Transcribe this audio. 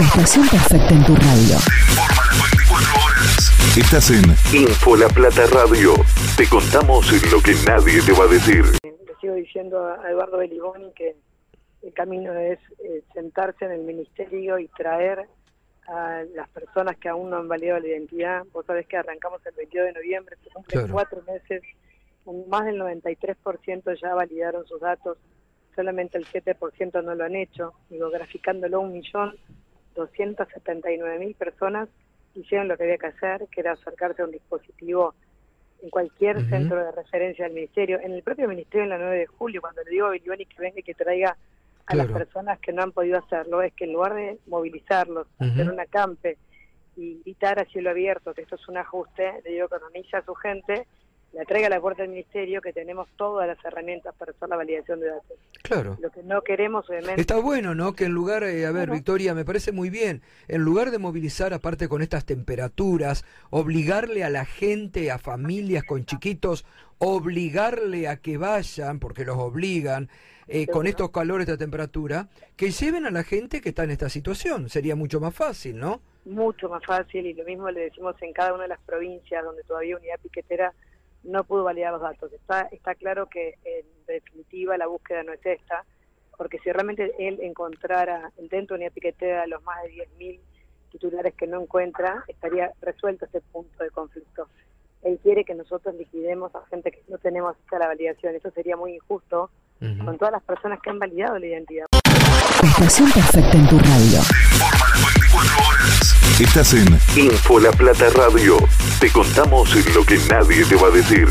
Estación perfecta en tu radio. Informa las 24 horas. Estás en Info La Plata Radio. Te contamos lo que nadie te va a decir. Le sigo diciendo a Eduardo Beliboni que el camino es eh, sentarse en el ministerio y traer a las personas que aún no han validado la identidad. Vos sabés que arrancamos el 22 de noviembre, se cumplen Claro. cuatro meses, un- más del 93% ya validaron sus datos, solamente el 7% no lo han hecho, digo, graficándolo un millón, 279 mil personas hicieron lo que había que hacer, que era acercarse a un dispositivo en cualquier centro de referencia del ministerio, en el propio ministerio en la 9 de julio, cuando le digo a Biliboni que venga y que traiga a las personas que no han podido hacerlo, es que en lugar de movilizarlos, Ujú. hacer un acampe y gritar a cielo abierto que esto es un ajuste, le digo que organice a su gente, la traiga a la puerta del ministerio, que tenemos todas las herramientas para hacer la validación de datos. Claro. Lo que no queremos, obviamente, Está bueno, ¿no? Que en lugar, eh, a ver, Bueno. Victoria, me parece muy bien, en lugar de movilizar, aparte con estas temperaturas, obligarle a la gente, a familias con chiquitos, obligarle a que vayan, porque los obligan, eh, con estos calores, esta temperatura, que lleven a la gente que está en esta situación. Sería mucho más fácil, ¿no? mucho más fácil y lo mismo le decimos en cada una de las provincias donde todavía unidad piquetera no pudo validar los datos. Está, está claro que en definitiva la búsqueda no es esta, porque si realmente él encontrara dentro de unidad piquetera los más de 10.000 titulares que no encuentra, estaría resuelto este punto de conflicto. Él quiere que nosotros liquidemos a gente que no tenemos hecha la validación. Eso sería muy injusto Ujú. con todas las personas que han validado la identidad. Estación perfecta en tu radio. Estás en Info La Plata Radio. Te contamos lo que nadie te va a decir.